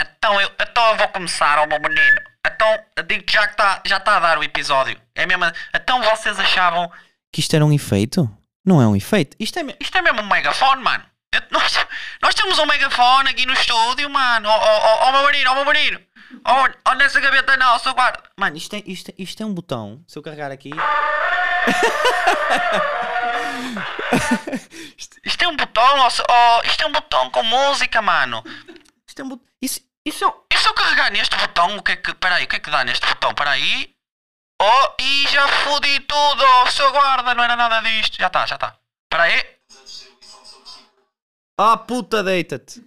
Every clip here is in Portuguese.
Então eu, então eu vou começar, ó meu menino. Então, digo que já está já tá a dar o episódio. É mesmo. Então vocês achavam Que isto era um efeito? Não é um efeito. Isto é. Isto é mesmo um megafone, mano. Eu- nós, nós temos um megafone aqui no estúdio, mano. Ó oh, oh, oh, meu menino, ó meu menino. Ó oh, nessa gaveta não, seu guarda. Mano, isto é, isto, é, isto é um botão. Se eu carregar aqui. Isto é um botão, ó, isto é um botão com música, mano. Isto é um botão. Isso, E se eu, e se eu carregar neste botão, o que é que. Peraí, o que é que dá neste botão? Peraí. Oh, e já fodi tudo, oh, seu guarda, não era nada disto. Já está, já está. Peraí. Ah, puta, deita-te.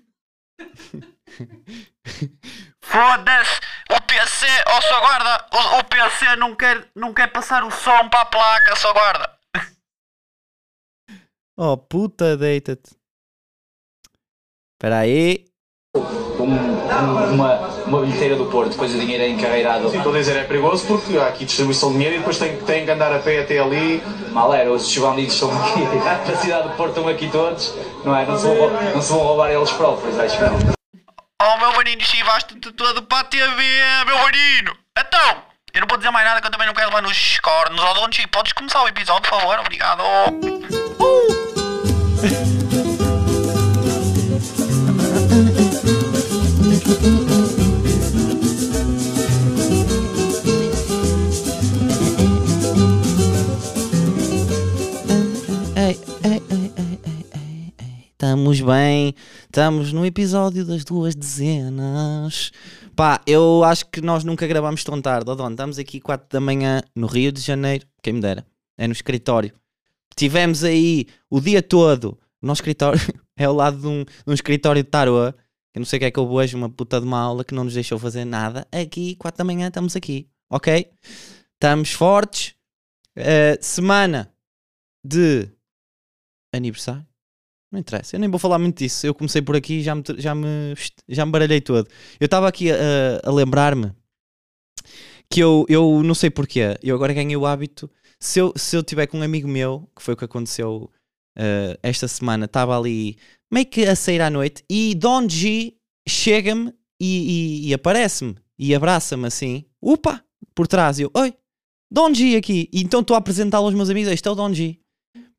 Foda-se! O PC, ó seu guarda, o, o PC não quer, não quer passar o som para a placa, seu guarda. Oh, puta, deita-te. Espera aí. Um- um- uma, uma bilheteira do Porto, depois o dinheiro é encarreirado. Sim, estou a dizer, é perigoso porque há aqui distribuição de dinheiro e depois tem, tem que andar a pé até ali. Mal era, os bandidos estão aqui, na cidade do Porto estão aqui todos, não é? Não se vão, não se vão roubar eles próprios, acho que não. Oh meu menino, chivaste-te todo para a TV, meu menino. Então, eu não vou dizer mais nada que eu também não quero levar nos cornos. Ó Donchi, podes começar o episódio, por favor? Obrigado. Estamos bem, estamos no episódio das duas dezenas. Pá, eu acho que nós nunca gravamos tão tarde, ó Dom. Estamos aqui 4 da manhã no Rio de Janeiro, quem me dera, é no escritório. Tivemos aí o dia todo, o nosso escritório é ao lado de um, de um escritório de tarô. Eu não sei o que é que houve hoje, uma puta de uma aula que não nos deixou fazer nada. Aqui, 4 da manhã, estamos aqui, ok? Estamos fortes. Eh, semana de aniversário. Não interessa, eu nem vou falar muito disso. Eu comecei por aqui e já me, já me, já me baralhei todo. Eu estava aqui a, a lembrar-me que eu, eu não sei porquê, eu agora ganhei o hábito. Se eu, se eu tiver com um amigo meu, que foi o que aconteceu eh, esta semana, estava ali meio que a sair à noite e Don G chega-me e, e- e aparece-me e abraça-me assim, upa, por trás. E eu, oi, Don G aqui. E então estou a apresentá-lo aos meus amigos. Este é o Don G.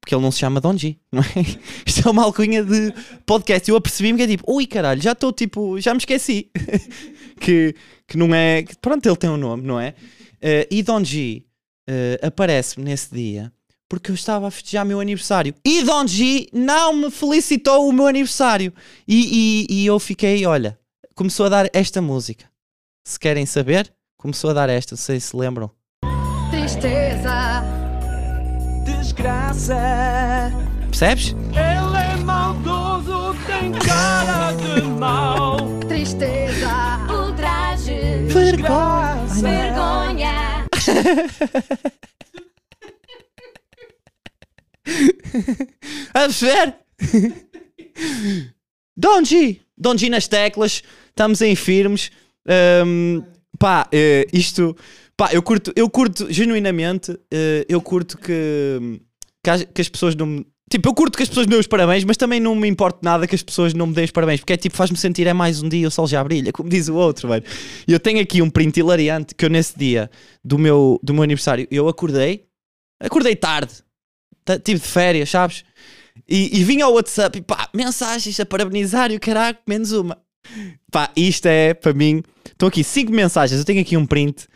Porque ele não se chama Don G, não é? Isto é uma alcunha de podcast. Eu apercebi-me que é tipo, ui caralho, já estou tipo, já me esqueci. que, que não é. que, pronto, ele tem um nome, não é? Eh, e Don G eh, aparece-me nesse dia porque eu estava a festejar meu aniversário. E Don G não me felicitou o meu aniversário. E, e, e eu fiquei, olha, começou a dar esta música. Se querem saber, começou a dar esta, não sei se lembram. Tristeza, desgraça. Percebes? Ele é maldoso, tem cara de mal. tristeza, ultraje, Desgraça. vergonha. A ver? Donji! Donji nas teclas, estamos em firmes. Ahm, pá, eh, isto. Pá, eu curto, eu curto genuinamente. eh, eu curto que, que, as, que as pessoas não me. Tipo, eu curto que as pessoas me dêem os parabéns, mas também não me importa nada que as pessoas não me deem os parabéns, porque é tipo, faz-me sentir é mais um dia, o sol já brilha, como diz o outro, velho. E eu tenho aqui um print hilariante que eu, nesse dia do meu, do meu aniversário, eu acordei, acordei tarde, tive de férias, sabes? E, e vinha ao WhatsApp e pá, mensagens a parabenizar e o caralho, menos uma. Pá, isto é para mim. Estão aqui cinco mensagens, eu tenho aqui um print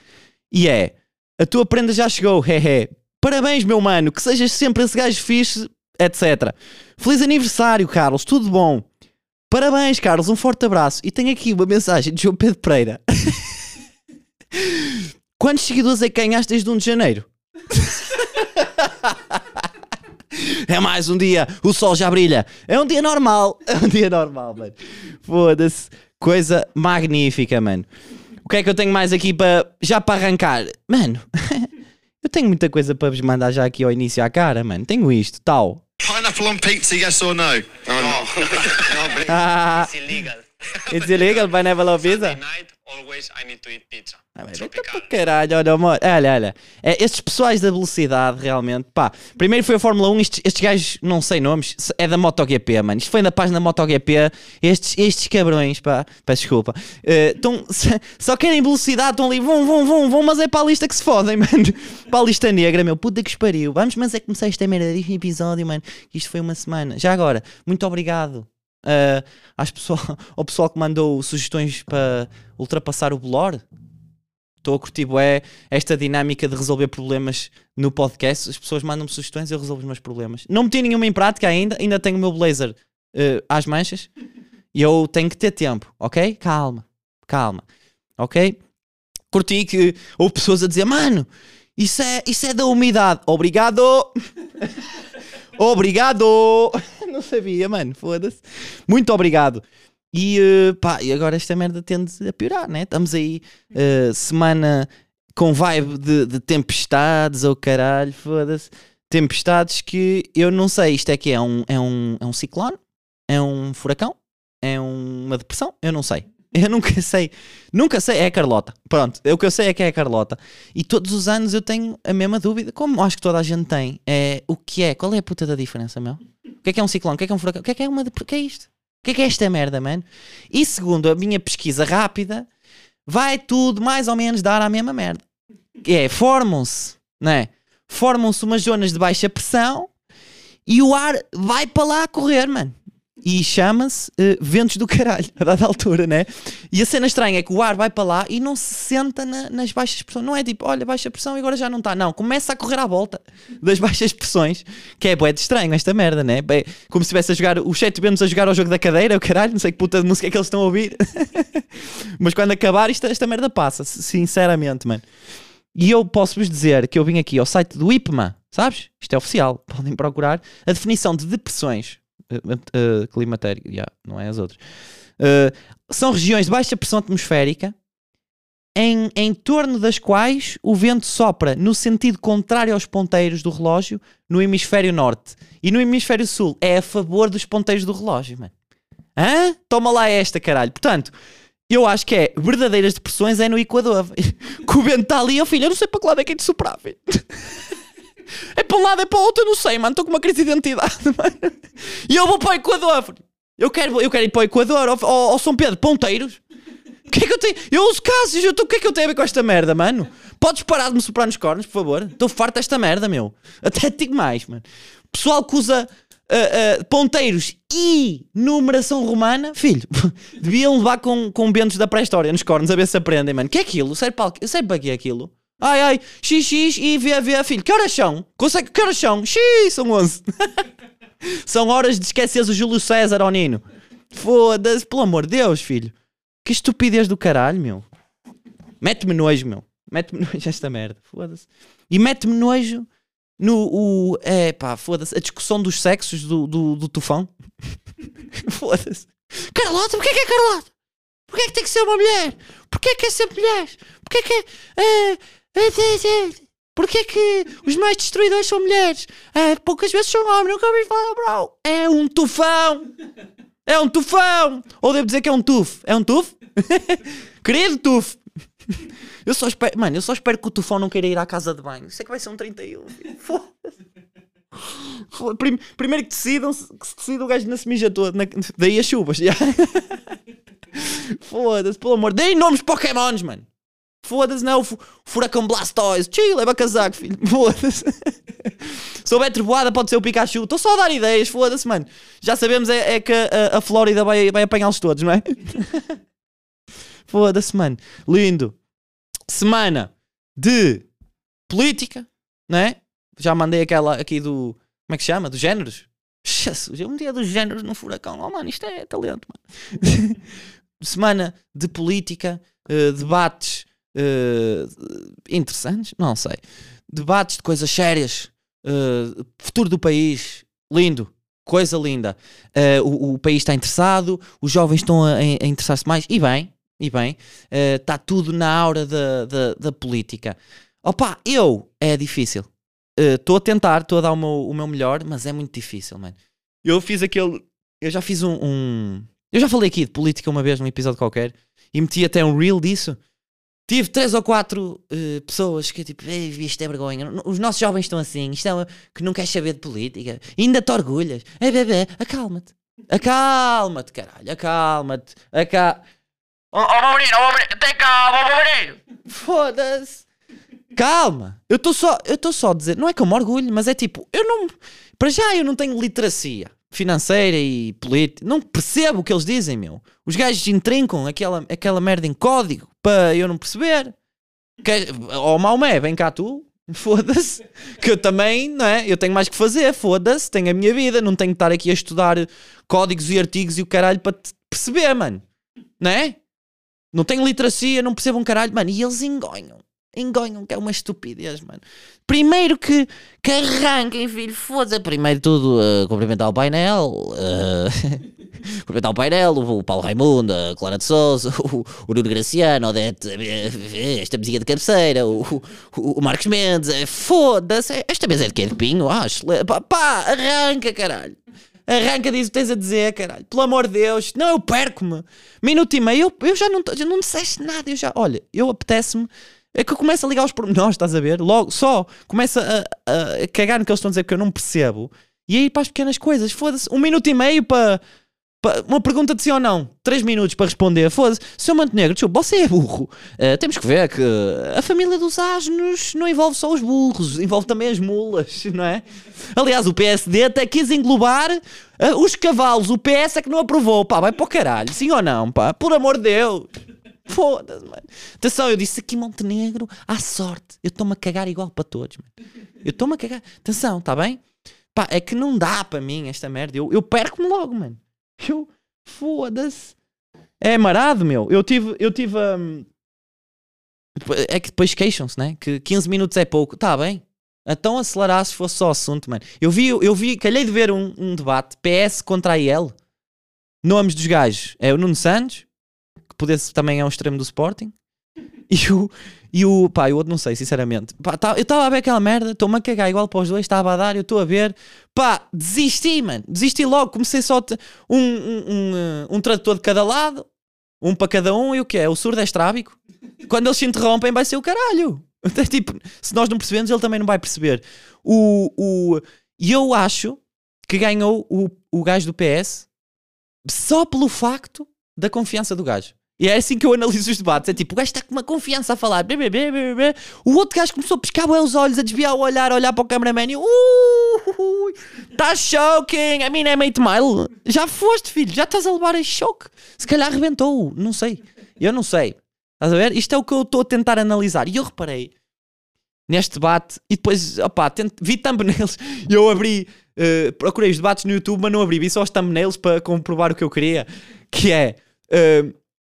e é: A tua prenda já chegou, hehe. Parabéns, meu mano, que sejas sempre esse gajo fixe, etc. Feliz aniversário, Carlos, tudo bom. Parabéns, Carlos, um forte abraço. E tenho aqui uma mensagem de João Pedro Pereira. Quantos seguidores é que ganhaste desde 1 de janeiro? É mais um dia, o sol já brilha. É um dia normal. É um dia normal, mano. Foda-se. Coisa magnífica, mano. O que é que eu tenho mais aqui para já para arrancar? Mano, eu tenho muita coisa para vos mandar já aqui ao início à cara, mano. Tenho isto, tal. Pineapple on pizza, yes or no? Oh, no. Ah, illegal. it's illegal, pineapple on pizza. night, always I need to eat pizza. Ah, bem, então, pá, caralho, olha, olha, olha. É, estes pessoais da velocidade, realmente, pá. Primeiro foi a Fórmula 1, estes, estes gajos, não sei nomes, é da MotoGP, mano. Isto foi na página da MotoGP. Estes, estes cabrões, pá, peço desculpa. eh, tão- só querem velocidade, estão ali, vão, vão, vão, vão, mas é para a lista que se fodem, mano. Para a lista negra, meu, puta que espariu. Vamos, mas é começar esta merda deste episódio, mano. que Isto foi uma semana. Já agora, muito obrigado. eh, às pessoal, ao pessoal que mandou sugestões para ultrapassar o Blor. Estou a curtir bué esta dinâmica de resolver problemas no podcast. As pessoas mandam-me sugestões eu resolvo os meus problemas. Não meti nenhuma em prática ainda, ainda tenho o meu blazer eh, às manchas e eu tenho que ter tempo, ok? Calma, calma, ok? Curti que houve pessoas a dizer, mano, isso é, isso é da umidade. Obrigado! obrigado! Não sabia, mano, foda-se. Muito obrigado. E eh, pá, e agora esta merda tende a piorar, né? Estamos aí eh, semana com vibe de, de tempestades, ou caralho, foda-se. Tempestades que eu não sei, isto é que é um, é um, é um ciclone? É um furacão? É uma depressão? Eu não sei. Eu nunca sei. Nunca sei. É a Carlota. Pronto. O que eu sei é que é a Carlota. E todos os anos eu tenho a mesma dúvida, como acho que toda a gente tem. É o que é? Qual é a puta da diferença, meu? O que é que é um ciclone? O que é que é um furacão? O que é que é uma. O que é isto? Que é que é esta merda, mano? E segundo a minha pesquisa rápida, vai tudo mais ou menos dar a mesma merda. Que é, formam-se, não é? Formam-se umas zonas de baixa pressão e o ar vai para lá a correr, mano. E chama-se eh, ventos do caralho, a dada altura, né? E a cena estranha é que o ar vai para lá e não se senta na- nas baixas pressões. Não é tipo, olha, baixa pressão e agora já não está. Não, começa a correr à volta das baixas pressões, que é bué de estranho esta merda, né? Bem, como se estivesse a jogar, os sete ventos a jogar ao jogo da cadeira, o caralho, não sei que puta de música é que eles estão a ouvir. Mas quando acabar, isto, esta merda passa, sinceramente, mano. E eu posso-vos dizer que eu vim aqui ao site do IPMA, sabes? Isto é oficial, podem procurar. A definição de depressões uh, uh, climatério, yeah, não é as outras. Uh, são regiões de baixa pressão atmosférica em, em torno das quais o vento sopra no sentido contrário aos ponteiros do relógio no hemisfério norte. E no hemisfério sul é a favor dos ponteiros do relógio, mano. Hã? Toma lá esta, caralho. Portanto, eu acho que é verdadeiras depressões é no Equador. que o vento está ali, ó filho, eu não sei para que lado é que é de filho. É para um lado, é para o outro, eu não sei, mano. Estou com uma crise de identidade, mano. E eu vou para o Equador. Eu quero, eu quero ir para o Equador, ao São Pedro, ponteiros. O que é que eu tenho? Eu uso casos, o que é que eu tenho a ver com esta merda, mano? Podes parar de me soprar nos cornos, por favor? Estou farto desta merda, meu. Até digo mais, mano. Pessoal que usa ah, ah, ponteiros e numeração romana, filho, deviam levar com, com bentos da pré-história nos cornos a ver se aprendem, mano. Que é aquilo? Sei para, sei para que é aquilo? Ai, ai, XX e VV, filho. Que horas são? Consegue, que horas são? X, são 11. são horas de esqueceres o Júlio César ao Nino. Foda-se, pelo amor de Deus, filho. Que estupidez do caralho, meu. Mete-me nojo, meu. Mete-me nojo esta merda. Foda-se. E mete-me nojo no. O, é pá, foda-se. A discussão dos sexos do, do, do tufão. foda-se. Carlota, porquê que é Carlota? Porquê que tem que ser uma mulher? Porquê que é sempre mulher? Porquê que é. é, é, é, é, Porquê que os mais destruidores são mulheres? É, poucas vezes são homens, nunca ouvi falar, bro. É um tufão! É um tufão! Ou devo dizer que é um tufo? É um tufo? Querido tufo! Eu só espero, mano, eu só espero que o tufão não queira ir à casa de banho. Isso é que vai ser um 31. filho. Foda-se. Foda- Prim- Primeiro que decidam, que se decida o gajo não se mija todo. na- Daí as chuvas. Foda-se, pelo amor. Deem nomes Pokémons, mano. Foda-se, não é furacão Blastoise. Tchau, leva casaco, filho. Foda-se. Se houver trovoada, pode ser o Pikachu. Estou só a dar ideias, foda-se, mano. Já sabemos é, é que a, a Flórida vai, vai apanhá-los todos, não é? foda-se, mano. Lindo. Semana de política, não é? Já mandei aquela aqui do. Como é que se chama? Dos géneros? Jesus, um dia dos géneros no furacão. Oh, mano, isto é talento, mano. Semana de política, eh, debates eh, interessantes, não sei. Debates de coisas sérias, eh, futuro do país, lindo, coisa linda. Eh, o, o país está interessado, os jovens estão a, a interessar-se mais, e bem, e bem, está tudo na aura da, da, da política. Opa, eu, é difícil. Estou a tentar, estou a dar o meu, o meu melhor, mas é muito difícil, mano. Eu fiz aquele. Eu já fiz um, um, Eu já falei aqui de política uma vez num episódio qualquer e meti até um reel disso. Tive três ou quatro eh, pessoas que tipo, "Ei, isto é vergonha. Os nossos jovens estão assim, isto é que não queres saber de política. Ainda te orgulhas. É bebê, acalma-te. Acalma-te, caralho, acalma-te. Aca... Ó oh, menino, meu menino, tem calma, meu menino. Foda-se. Calma. Eu estou só, eu estou só a dizer, não é que eu me orgulho, mas é tipo, eu não, para já eu não tenho literacia financeira e política, não percebo o que eles dizem, meu. Os gajos intrincam aquela, aquela merda em código para eu não perceber. Que, ó Maomé, vem cá tu. Foda-se. Que eu também, não é? Eu tenho mais que fazer, foda-se. Tenho a minha vida, não tenho que estar aqui a estudar códigos e artigos e o caralho para te perceber, mano. Não é? Não tenho literacia, não percebo um caralho, mano. E eles engonham. Engonham, que é uma estupidez, mano. Primeiro que, que arranquem, filho, foda-se. Primeiro tudo, uh, cumprimentar o painel. Uh, cumprimentar o painel, o, o Paulo Raimundo, a Clara de Souza, o, o Nuno Graciano, Odete, eh, esta mesinha de cabeceira, o, o, o Marcos Mendes. Foda-se. Esta mesa é de quê? De pinho? Ah, pá, pá, arranca, caralho. Arranca que tens a dizer, caralho. Pelo amor de Deus. Não, eu perco-me. Minuto e meio, eu, eu já não, já não disseste nada. Eu já, olha, eu apetece-me. É que eu começo a ligar os pormenores, estás a ver? Logo, só começa a, a- a cagar no que eles estão a dizer porque eu não percebo. E aí para as pequenas coisas, foda-se. Um minuto e meio para. para- Uma pergunta de sim ou não, três minutos para responder. Foda-se, Sr. Montenegro, desculpa, você é burro. Eh, temos que ver que a família dos asnos não envolve só os burros, envolve também as mulas, não é? Aliás, o PSD até quis englobar eh, os cavalos. O PS é que não aprovou. Pá, vai para o caralho. Sim ou não, pá? Por amor de Deus. Foda-se, mano. Atenção, eu disse aqui Montenegro à sorte. Eu estou-me a cagar igual para todos, mano. Eu estou-me a cagar. Atenção, está bem? Pá, é que não dá para mim esta merda. Eu, eu perco-me logo, mano. Eu. Foda-se. É marado, meu. Eu tive. Eu tive. hum, É que depois queixam-se, né? Que 15 minutos é pouco. Tá bem. Então acelerar se fosse só assunto, mano. Eu vi, eu vi, calhei de ver um, um debate PS contra a IL. Nomes dos gajos é o Nuno Santos, pudesse também é um extremo do Sporting, e o, e o pá, o outro não sei, sinceramente. Pá, tá- eu estava a ver aquela merda, estou-me a cagar igual para os dois, estava a dar, eu estou a ver, pá, desisti, mano, desisti logo. Comecei só um, um, um, eh, um tradutor de cada lado, um para cada um, e o que é? O surdo é estrábico. Quando eles se interrompem, vai ser o caralho. Tipo, se nós não percebemos, ele também não vai perceber. O, o, e eu acho que ganhou o, o gajo do PS só pelo facto da confiança do gajo. E é assim que eu analiso os debates. É tipo, o gajo está com uma confiança a falar. Blá, blá, blá, blá, blá. O outro gajo começou a pescar bué os olhos, a desviar o olhar, a olhar para o cameraman e uh, está choking, I mean, I'm 8 mile. Já foste, filho, já estás a levar a choque. Se calhar arrebentou, não sei. Eu não sei. Estás a ver? Isto é o que eu estou a tentar analisar. E eu reparei neste debate e depois, opá, tento, vi thumbnails e eu abri, eh, procurei os debates no YouTube, mas não abri, vi só os thumbnails para comprovar o que eu queria, que é, eh,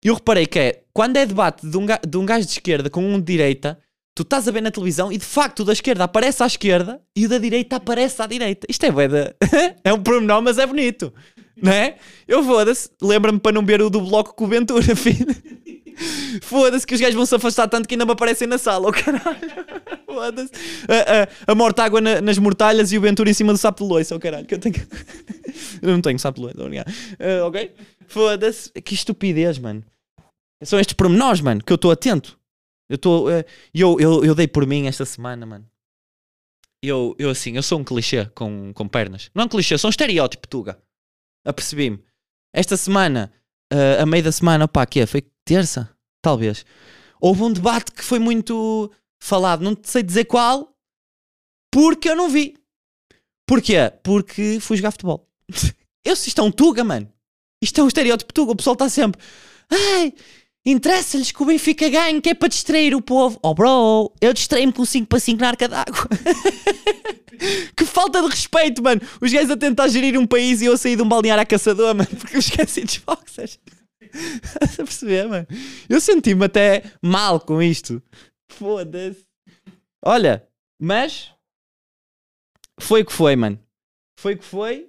eu reparei que é, quando é debate de um, de um gajo de esquerda com um de direita, tu estás a ver na televisão e de facto o da esquerda aparece à esquerda e o da direita aparece à direita. Isto é bué da- é um pormenor, mas é bonito, não é? Eu foda-se, lembra-me para não ver o do bloco com o Ventura, filho. Foda-se que os gajos vão se afastar tanto que ainda me aparecem na sala, o caralho. Foda-se. A, a, a morta água na- nas mortalhas e o Ventura em cima do sapo de loiça, o caralho. Que eu tenho. eu não tenho sapo de loiça, obrigado. Ah, ok? Foda-se. Que estupidez, mano. São estes pormenores, mano, que eu estou atento. Eu estou. eh, eu, eu, eu dei por mim esta semana, mano. Eu, eu assim, eu sou um clichê com, com pernas. Não é um clichê, sou um estereótipo, Tuga. Apercebi-me. Esta semana, ah, a meio da semana, opá, que é? Foi terça? Talvez. Houve um debate que foi muito falado, não sei dizer qual, porque eu não vi. Porquê? Porque fui jogar futebol. Eu, isto é um Tuga, mano. Isto é um estereótipo Tuga. O pessoal está sempre. Ai, interessa-lhes que o Benfica ganhe, que é para distrair o povo. Oh, bro, eu distraí-me com 5 para 5 na arca d'água. que falta de respeito, mano. Os gajos a tentar gerir um país e eu a sair de um balneário a caçador, mano, porque eu esqueci dos boxers. Estás a perceber, mano? Eu senti-me até mal com isto. Foda-se. Olha, mas foi o que foi, mano. Foi o que foi.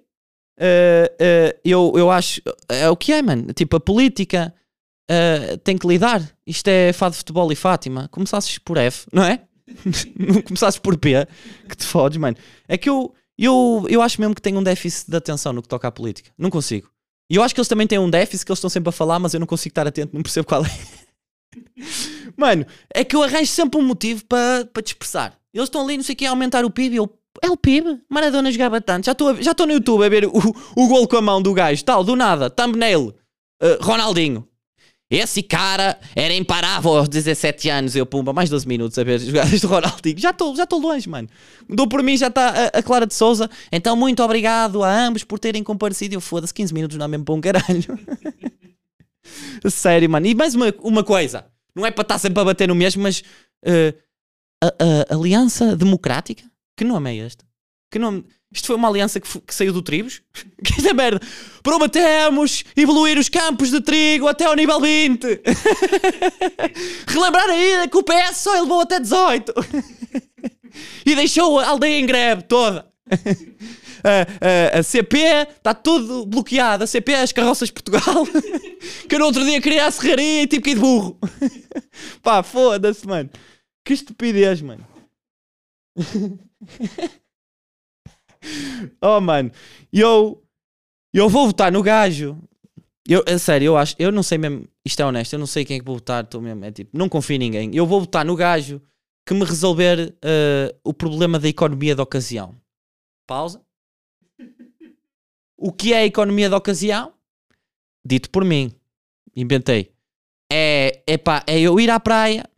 Uh, uh, eu, eu acho. É o que é, mano. Tipo, a política uh, tem que lidar. Isto é fado de futebol e Fátima. Começasses por F, não é? não começasses por P, que te fodes, mano. É que eu, eu, eu acho mesmo que tenho um déficit de atenção no que toca à política. Não consigo. E eu acho que eles também têm um déficit que eles estão sempre a falar, mas eu não consigo estar atento, não percebo qual é. Mano, é que eu arranjo sempre um motivo para para dispersar. Eles estão ali, não sei o que, a aumentar o PIB. e Eu, é o PIB? Maradona jogava tanto. Já estou já no YouTube a ver o, o gol com a mão do gajo, tal, do nada, thumbnail, uh, Ronaldinho. Esse cara era imparável aos 17 anos. Eu, pumba, mais 12 minutos a ver as jogadas do Ronaldinho. Já estou já longe, mano. Dou por mim, já está a, a Clara de Souza. Então, muito obrigado a ambos por terem comparecido. Eu foda-se, 15 minutos não é mesmo para um caralho. Sério, mano. E mais uma, uma coisa. Não é para estar sempre a bater no mesmo, mas eh, a, a Aliança Democrática? Que nome é este? Que nome? Isto foi uma aliança que, que saiu do Tribos? Que esta merda! Prometemos evoluir os campos de trigo até ao nível 20! Relembrar ainda que o PS só elevou até 18! e deixou a aldeia em greve toda! A, a- a CP está tudo bloqueado. A CP é as carroças de Portugal. que eu no outro dia queria a serraria e tive que de burro. Pá, foda-se, mano. Que estupidez, mano. oh, mano. Eu, eu vou votar no gajo. Eu, a sério, eu acho. Eu não sei mesmo. Isto é honesto. Eu não sei quem é que vou votar. Tô mesmo, é tipo, não confio em ninguém. Eu vou votar no gajo que me resolver eh, o problema da economia de ocasião. Pausa. O que é a economia de ocasião? Dito por mim. Inventei. É, é pá, é eu ir à praia.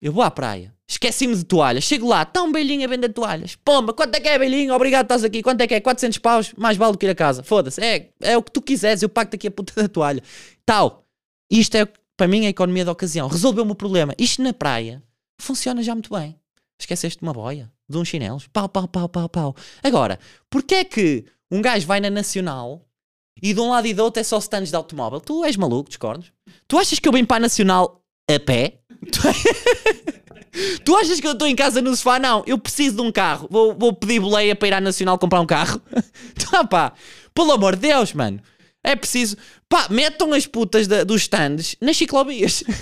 Eu vou à praia. Esqueci-me de toalhas. Chego lá, está um belinho a vender toalhas. Pomba, quanto é que é, belinho? Obrigado, estás aqui. Quanto é que é? 400 paus? Mais vale do que ir a casa. Foda-se. É, é o que tu quiseres. Eu pago-te aqui a puta da toalha. Tal. Isto é, para mim, a economia de ocasião. Resolveu-me o problema. Isto na praia funciona já muito bem. Esqueceste de uma boia, de uns chinelos. Pau, pau, pau, pau, pau. Agora, porquê é que um gajo vai na Nacional e de um lado e do outro é só stands de automóvel? Tu és maluco, discordes? Tu achas que eu venho para a Nacional a pé? Tu, achas que eu estou em casa no sofá? Não, eu preciso de um carro. Vou, vou pedir boleia para ir à Nacional comprar um carro. Tá pá, pelo amor de Deus, mano. É preciso. Pá, metam as putas da- dos stands nas ciclovias.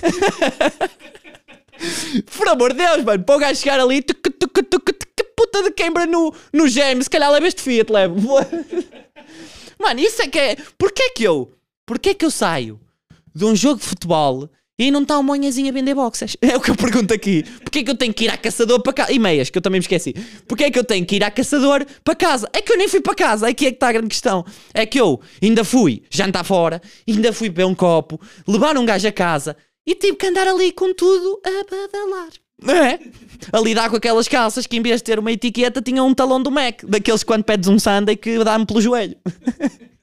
Por amor de Deus, mano, para o gajo chegar ali, tuc, tuc, tuc, que puta de queimbra no, no James, se calhar leva este Fiat, levo. Mano, isso é que é. Porquê é que eu. Porquê é que eu saio de um jogo de futebol e não está um monhazinho a vender boxers? É o que eu pergunto aqui. Porquê é que eu tenho que ir à caçador para casa? E meias, que eu também me esqueci. Porquê é que eu tenho que ir à caçador para casa? É que eu nem fui para casa, aqui é que está a grande questão. É que eu ainda fui jantar fora, ainda fui beber um copo, levar um gajo a casa e tive que andar ali com tudo a badalar. Não é? A lidar com aquelas calças que em vez de ter uma etiqueta tinha um talão do Mac, daqueles que quando pedes um sundae que dá-me pelo joelho.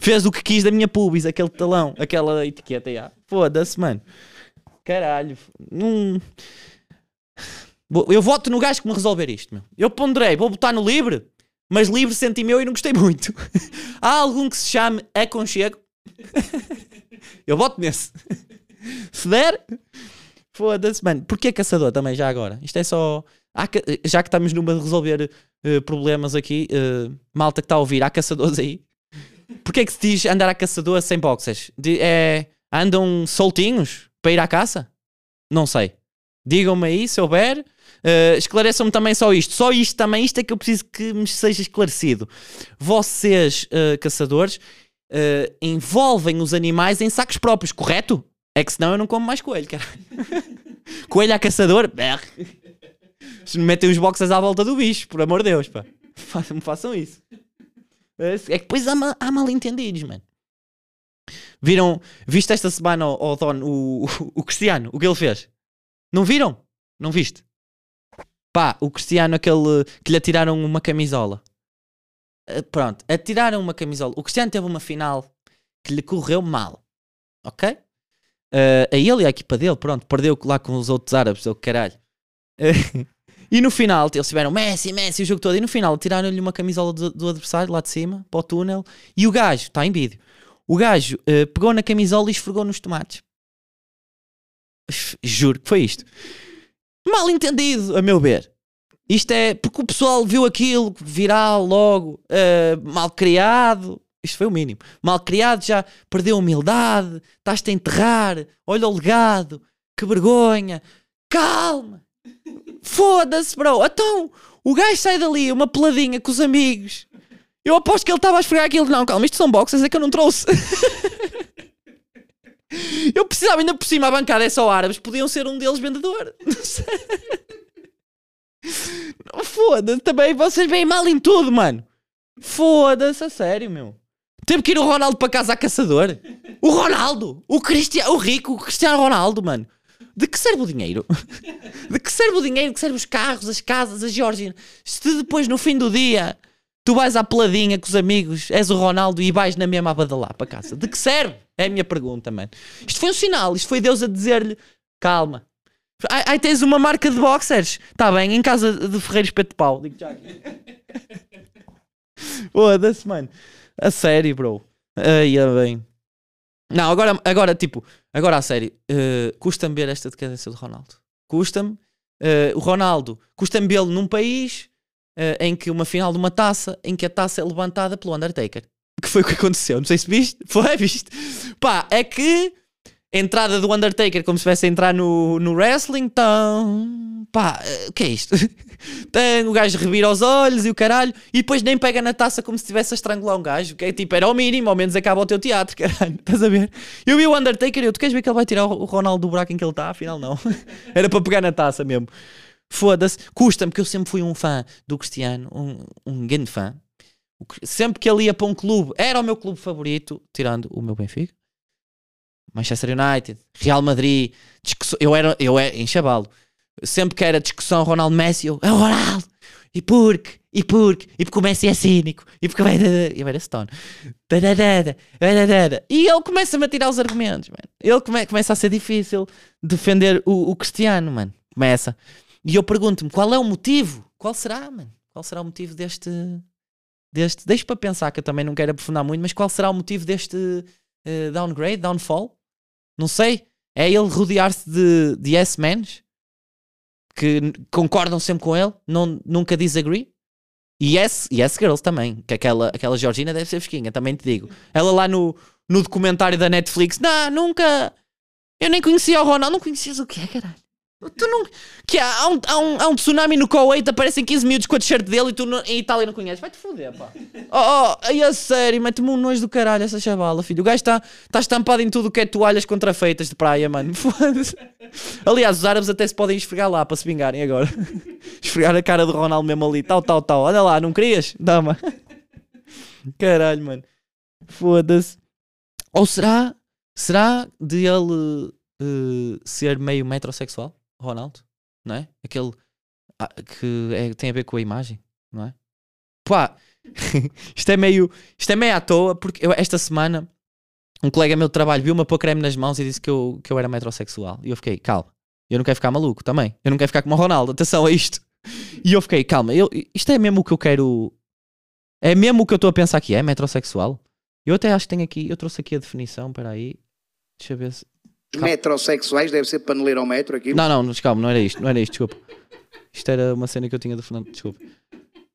Fez o que quis da minha pubis, aquele talão, aquela etiqueta. já. Foda-se, mano. Caralho. Vou- Eu voto no gajo que me resolver isto, meu. Eu ponderei, vou botar no livre, mas livre senti meu e não gostei muito. Há algum que se chame aconchego? Eu voto nesse. Se der, foda-se, mano. Porquê caçador também, já agora? Isto é só. Já que estamos numa de resolver eh, problemas aqui, eh, malta que está a ouvir, há caçadores aí. Porquê que se diz andar a caçador sem boxers? De- é, andam soltinhos para ir à caça? Não sei. Digam-me aí, se houver. Eh, esclareçam-me também só isto. Só isto também, isto é que eu preciso que me seja esclarecido. Vocês, eh, caçadores, eh, envolvem os animais em sacos próprios, correto? É que senão eu não como mais coelho, cara. coelho a caçador? Metem os boxers à volta do bicho, por amor de Deus, pá. Façam, façam isso. É que depois há, ma- há mal entendidos, mano. Viram, viste esta semana, o, Don, o, o Cristiano, o que ele fez? Não viram? Não viste? Pá, o Cristiano, aquele que lhe atiraram uma camisola. Ah, pronto, atiraram uma camisola. O Cristiano teve uma final que lhe correu mal. Ok? Ah, a ele e a equipa dele, pronto, perdeu lá com os outros árabes, ou caralho. E no final, eles tiveram Messi, Messi o jogo todo. E no final, tiraram-lhe uma camisola do, do adversário lá de cima, para o túnel. E o gajo, está em vídeo, o gajo ah, pegou na camisola e esfregou nos tomates. Juro que foi isto. Mal entendido, a meu ver. Isto é porque o pessoal viu aquilo viral logo, ah, mal criado. Isto foi o mínimo. Mal criado já perdeu a humildade, estás-te a enterrar, olha o legado, que vergonha. Calma, foda-se, bro. Então o gajo sai dali, uma peladinha com os amigos, Eu aposto que ele estava a esfregar aquilo. Não, calma, isto são boxers, é que eu não trouxe. eu precisava ainda por cima a bancada é só árabes, podiam ser um deles vendedor. Não sei. Foda-se, também vocês veem mal em tudo, mano. Foda-se, a sério, meu. Teve que ir o Ronaldo para casa a caçador. O Ronaldo, o Cristiano, o rico, o Cristiano Ronaldo, mano. De que serve o dinheiro? De que serve o dinheiro? De que serve os carros, as casas, as Georginas? Se depois, no fim do dia, tu vais à peladinha com os amigos, és o Ronaldo e vais na mesma a badalar para casa. De que serve? É a minha pergunta, mano. Isto foi um sinal. Isto foi Deus a dizer-lhe: calma. Ai, tens uma marca de boxers. Está bem, em casa de Ferreiro Espeto de Pau. Digo já aqui. Foda-se, mano. A sério, bro. É bem. Não, agora, agora tipo, agora a sério. eh, custa-me ver esta decadência do Ronaldo. Custa-me. eh, o Ronaldo, custa-me vê-lo num país eh, em que uma final de uma taça, em que a taça é levantada pelo Undertaker. Que foi o que aconteceu. Não sei se viste. Foi, viste? Pá, é que entrada do Undertaker como se estivesse a entrar no, no wrestling, então. Pá, eh, o que é isto? Tem o gajo revira os olhos e o caralho, e depois nem pega na taça como se estivesse a estrangular um gajo, que é tipo, era o mínimo, ao menos acaba o teu teatro, caralho, estás a ver? Eu vi o Undertaker e eu, tu queres ver que ele vai tirar o Ronaldo do buraco em que ele está? Afinal, não. Era para pegar na taça mesmo. Foda-se, custa-me, que eu sempre fui um fã do Cristiano, um, um grande fã. Sempre que ele ia para um clube, era o meu clube favorito, tirando o meu Benfica. Manchester United, Real Madrid, discussão- eu era, eu era em chavalo. Sempre que era discussão Ronaldo Messi, eu, é o Ronaldo. E porque? E porque? E porque o Messi é cínico. E porque vai. Eu era Stone. E ele começa-me a tirar os argumentos, mano. Ele come- começa a ser difícil defender o, o Cristiano, mano. Começa. E eu pergunto-me qual é o motivo? Qual será, mano? Qual será o motivo deste. deste. Deixa para pensar que eu também não quero aprofundar muito, mas qual será o motivo deste eh, downgrade, downfall? Não sei. É ele rodear-se de, de yes mans que concordam sempre com ele, não, nunca disagree. E yes, yes girls também, que aquela, aquela Georgina deve ser fresquinha, também te digo. Ela lá no, no documentário da Netflix, não, nunca. Eu nem conhecia o Ronaldo, não conhecias o quê, caralho? Tu não. Que há, há um, há, um, há um tsunami no Kuwait, aparecem 15 minutos com a t-shirt dele e tu no, em Itália não conheces. Vai-te foder, pá. Oh, oh, aí a sério, mete-me um nojo do caralho essa chavala, filho. O gajo está tá estampado em tudo o que é toalhas contrafeitas de praia, mano. Foda-se. Aliás, os árabes até se podem esfregar lá para se vingarem agora. Esfregar a cara do Ronaldo mesmo ali, tal, tal, tal. Olha lá, não querias? Dama. Caralho, mano. Foda-se. Ou será, será de ele eh, ser meio metrosexual, Ronaldo? Não é? Aquele ah, que é- tem a ver com a imagem, não é? Pá, isto é meio, isto é meio à toa, porque eu, esta semana um colega meu de trabalho viu-me a pôr creme nas mãos e disse que eu, que eu era metrosexual. E eu fiquei, calma, eu não quero ficar maluco também. Eu não quero ficar como o Ronaldo, atenção a isto. E eu fiquei, calma, eu, isto é mesmo o que eu quero. É mesmo o que eu estou a pensar que é, metrosexual? Eu até acho que tenho aqui, eu trouxe aqui a definição, espera aí. Deixa eu ver se. Metrosexuais deve ser paneleiro ao metro aqui. Não, não, calma, não era isto, não era isto, desculpa. Isto era uma cena que eu tinha do Fernando, desculpa.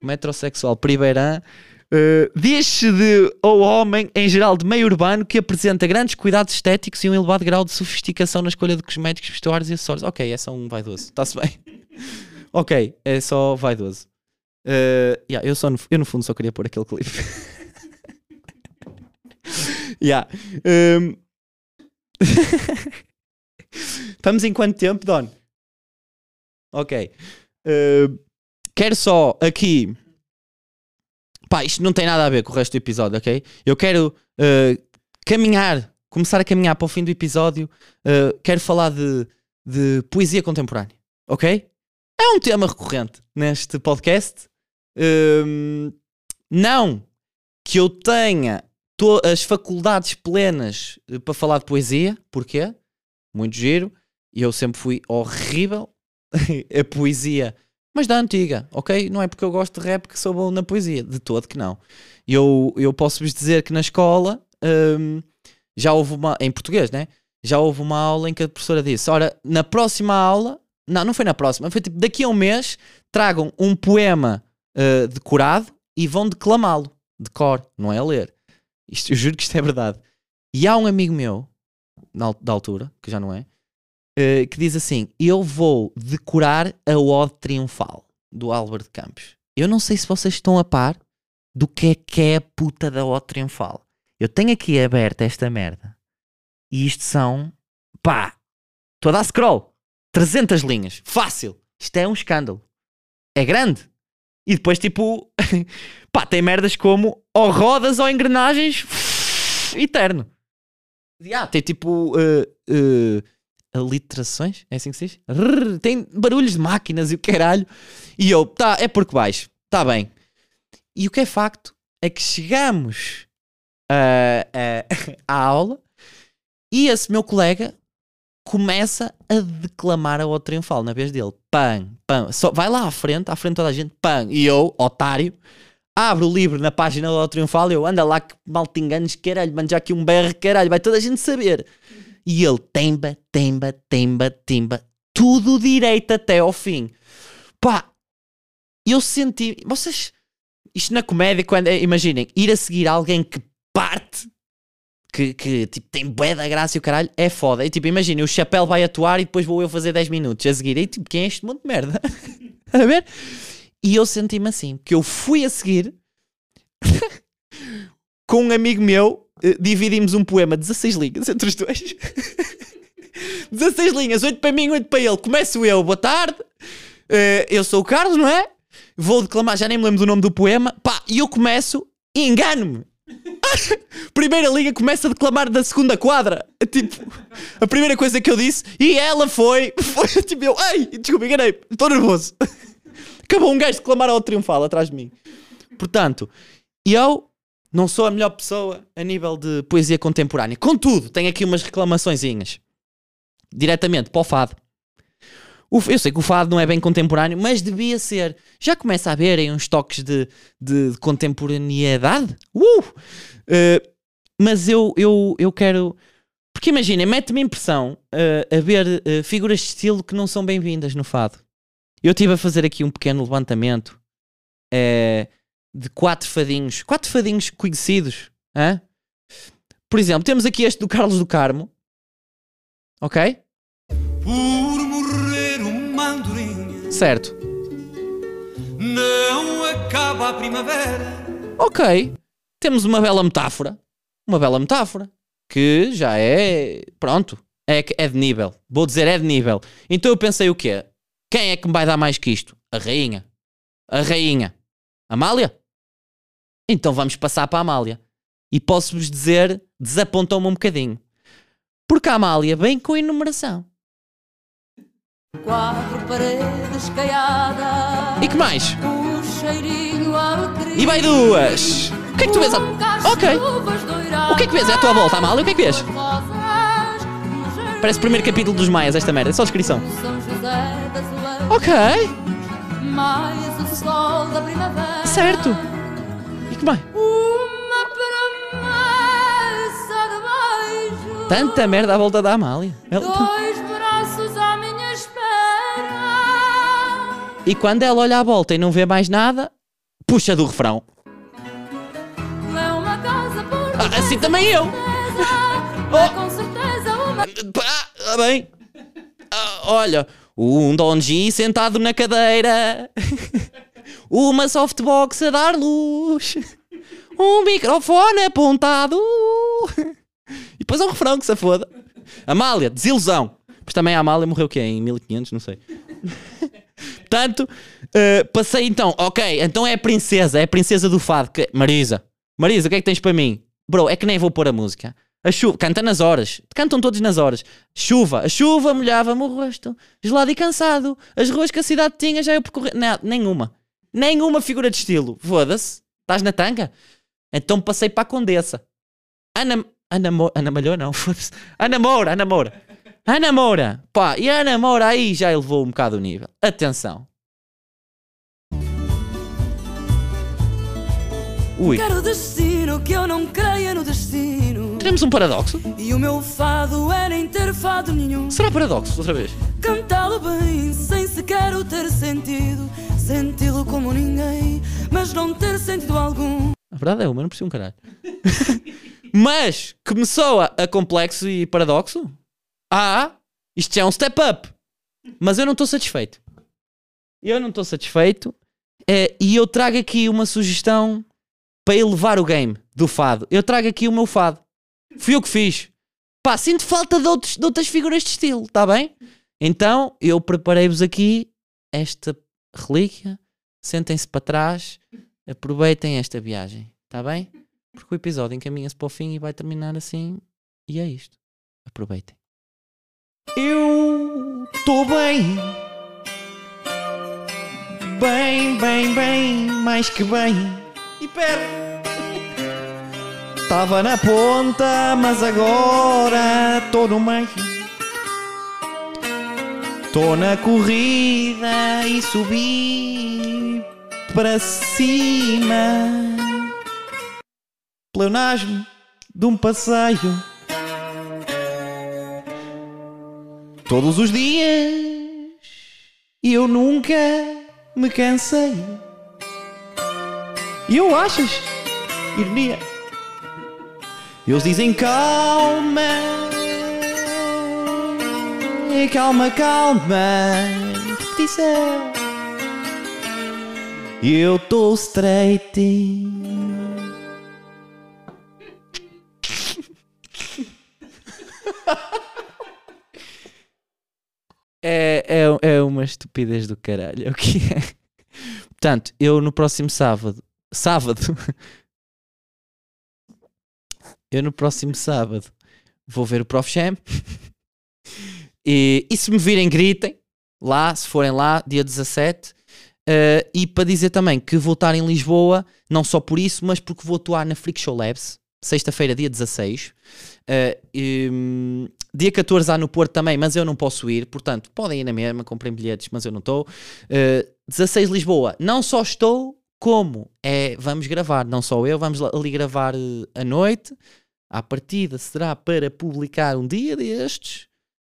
Metrosexual, Pribeirã. Uh, Diz-se de ou homem, em geral de meio urbano, que apresenta grandes cuidados estéticos e um elevado grau de sofisticação na escolha de cosméticos, vestuários e acessórios. Ok, é só um vaidoso, está-se bem. ok, é só vaidoso. Uh, yeah, eu, só no, eu no fundo só queria pôr aquele clipe. yeah. um, Estamos em quanto tempo, Don? Ok. Uh, quero só aqui. Pá, isto não tem nada a ver com o resto do episódio, ok? Eu quero uh, caminhar, começar a caminhar para o fim do episódio. Uh, quero falar de, de poesia contemporânea, ok? É um tema recorrente neste podcast. Um, não que eu tenha to- as faculdades plenas eh, para falar de poesia, porquê? Muito giro. E eu sempre fui horrível a poesia, mas da antiga, ok? Não é porque eu gosto de rap que sou bom na poesia, de todo que não. Eu, eu posso-vos dizer que na escola hum, já houve uma, em português, né? Já houve uma aula em que a professora disse: Ora, na próxima aula, não, não foi na próxima, foi tipo daqui a um mês, tragam um poema uh, decorado e vão declamá-lo, de cor, não é ler. Isto, eu juro que isto é verdade. E há um amigo meu, na da altura, que já não é, eh, que diz assim: Eu vou decorar a Ode Triunfal do Álvaro de Campos. Eu não sei se vocês estão a par do que é que é a puta da O Triunfal. Eu tenho aqui aberta esta merda e isto são, pá, toda a scroll, 300 linhas, fácil. Isto é um escândalo. É grande. E depois, tipo, pá, tem merdas como ou rodas ou engrenagens, eterno. E, ah, tem tipo uh, uh, aliterações, é assim que se diz? Tem barulhos de máquinas e o caralho. E eu, tá, é porque vais, tá bem. E o que é facto é que chegamos uh, à aula e esse meu colega começa a declamar a O Triunfal na vez dele. Pam, pam. Só, vai lá à frente, à frente toda a gente, pam. E eu, otário, abro o livro na página do Triunfal. Eu, anda lá que mal te enganes, caralho, mando já aqui um BR, caralho, vai toda a gente saber. E ele, temba, temba, temba, temba, tudo direito até ao fim. Pá, eu senti. Vocês. Isto na comédia, quando. Imaginem, ir a seguir alguém que parte. Que, que tipo, tem bué da graça e o caralho, é foda. E tipo, imaginem, o Chapéu vai atuar e depois vou eu fazer 10 minutos a seguir. E tipo, quem é este monte de merda? a ver? E eu senti-me assim, que eu fui a seguir com um amigo meu, eh, dividimos um poema 16 linhas entre os dois. 16 linhas, 8 para mim, 8 para ele. Começo eu, boa tarde. Eh, eu sou o Carlos, não é? Vou declamar, já nem me lembro do nome do poema. Pá, e eu começo e engano-me. primeira linha começa a declamar da segunda quadra. Tipo, a primeira coisa que eu disse, e ela foi. foi tipo, eu, ei, desculpa, enganei, estou nervoso. Acabou um gajo de declamar ao triunfal atrás de mim. Portanto, eu não sou a melhor pessoa a nível de poesia contemporânea. Contudo, tenho aqui umas reclamaçõezinhas. Diretamente para o fado. Eu sei que o fado não é bem contemporâneo, mas devia ser. Já começa a haver aí uns toques de, de contemporaneidade. Uh! Eh, mas eu, eu, eu quero. Porque imaginem, mete-me impressão eh, a ver eh, figuras de estilo que não são bem-vindas no fado. Eu estive a fazer aqui um pequeno levantamento eh, de quatro fadinhos. Quatro fadinhos conhecidos. Por exemplo, temos aqui este do Carlos do Carmo. Ok? Por morrer uma andorinha Certo. Não acaba a primavera Ok. Temos uma bela metáfora. Uma bela metáfora. Que já é. Pronto. É, que- é de nível. Vou dizer é de nível. Então eu pensei o quê? Quem é que me vai dar mais que isto? A rainha. A rainha. Amália? Então vamos passar para a Amália. E posso-vos dizer, desapontou-me um bocadinho. Porque a Amália vem com enumeração. Quatro paredes caiadas. E que mais? O cheirinho. E vai duas. O que é que tu vês? a- Um Ok. O que é que vês? É à tua volta, Amália? O que é que vês? Parece o primeiro capítulo dos Maias, esta merda. É só descrição. Ok. Certo. E que beijo. Tanta merda à volta da Amália. Ela- Dois braços à minha espera. E quando ela olha à volta e não vê mais nada, puxa do refrão. É Ah, assim também eu. É ah, bem. Ah, olha, um Don G sentado na cadeira. Uma softbox a dar luz. Um microfone apontado. E depois um refrão que se foda. Amália, desilusão. Mas também a Amália morreu o quê? Em 1500, não sei. Portanto, eh, passei então, ok, então é a princesa, é a princesa do fado. Que... Marisa, Marisa, o que é que tens para mim? Bro, é que nem vou pôr a música. A chuva, canta nas horas, cantam todos nas horas. Chuva, a chuva molhava-me o rosto, gelado e cansado. As ruas que a cidade tinha já eu percorri. Não, nenhuma. Nenhuma figura de estilo. Foda-se. Estás na tanga? Então passei para a Condessa. Ana. Ana, Mo... Ana Malhou, não. Foda-se. Ana Moura, Ana Moura. Ana Moura. Pá, e a Ana Moura aí já elevou um bocado o nível. Atenção. Ui, Quero destino que eu não creia no destino. Teremos um paradoxo? E o meu fado é nem ter fado nenhum. Será paradoxo outra vez? Cantá-lo bem, sem sequer o ter sentido. Senti-lo como ninguém, mas não ter sentido algum. A verdade é uma, não percebo um caralho. Mas começou a, a complexo e paradoxo. Ah, isto já é um step up. Mas eu não estou satisfeito. Eu não estou satisfeito. eh, e eu trago aqui uma sugestão para elevar o game do fado. Eu trago aqui o meu fado. Fui eu que fiz. Pá, sinto falta de, outros, de outras figuras de estilo, está bem? Então, eu preparei-vos aqui esta relíquia. Sentem-se para trás, aproveitem esta viagem, está bem? Porque o episódio encaminha-se para o fim e vai terminar assim. E é isto. Aproveitem. Eu estou bem. Bem, bem, bem, mais que bem. E pera. Estava na ponta, mas agora estou no meio. Estou na corrida e subi para cima. Pleonasmo de um passeio. Todos os dias e eu nunca me cansei. E eu achas? Ironia. Eles dizem calma, calma, calma. Repetição. E eu tô straight. É, é, é uma estupidez do caralho. É o que é? Portanto, eu no próximo sábado. Sábado. Eu no próximo sábado vou ver o Prof. Jam. E, e se me virem, gritem lá, se forem lá, dia 17. Uh, e para dizer também que vou estar em Lisboa, não só por isso, mas porque vou atuar na Freak Show Labs, sexta-feira, dia 16. Uh, hum, dia 14 há no Porto também, mas eu não posso ir, portanto, podem ir na mesma, comprem bilhetes, mas eu não estou. Uh, 16 Lisboa, não só estou, como é, vamos gravar, não só eu, vamos ali gravar eh, à noite. À partida será para publicar um dia destes.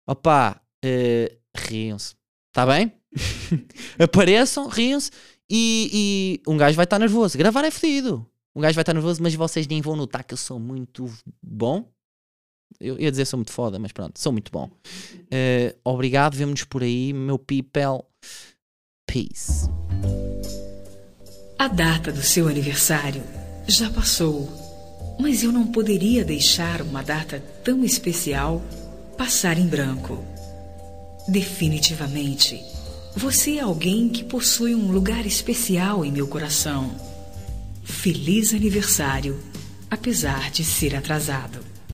Opá, eh, riam-se, está bem? Apareçam, riam-se e, e um gajo vai estar nervoso. Gravar é fedido. Um gajo vai estar nervoso, mas vocês nem vão notar que eu sou muito bom. Eu ia dizer sou muito foda, mas pronto, sou muito bom. Eh, obrigado, vemo-nos por aí, meu people. Peace. A data do seu aniversário já passou, mas eu não poderia deixar uma data tão especial passar em branco. Definitivamente, você é alguém que possui um lugar especial em meu coração. Feliz aniversário, apesar de ser atrasado.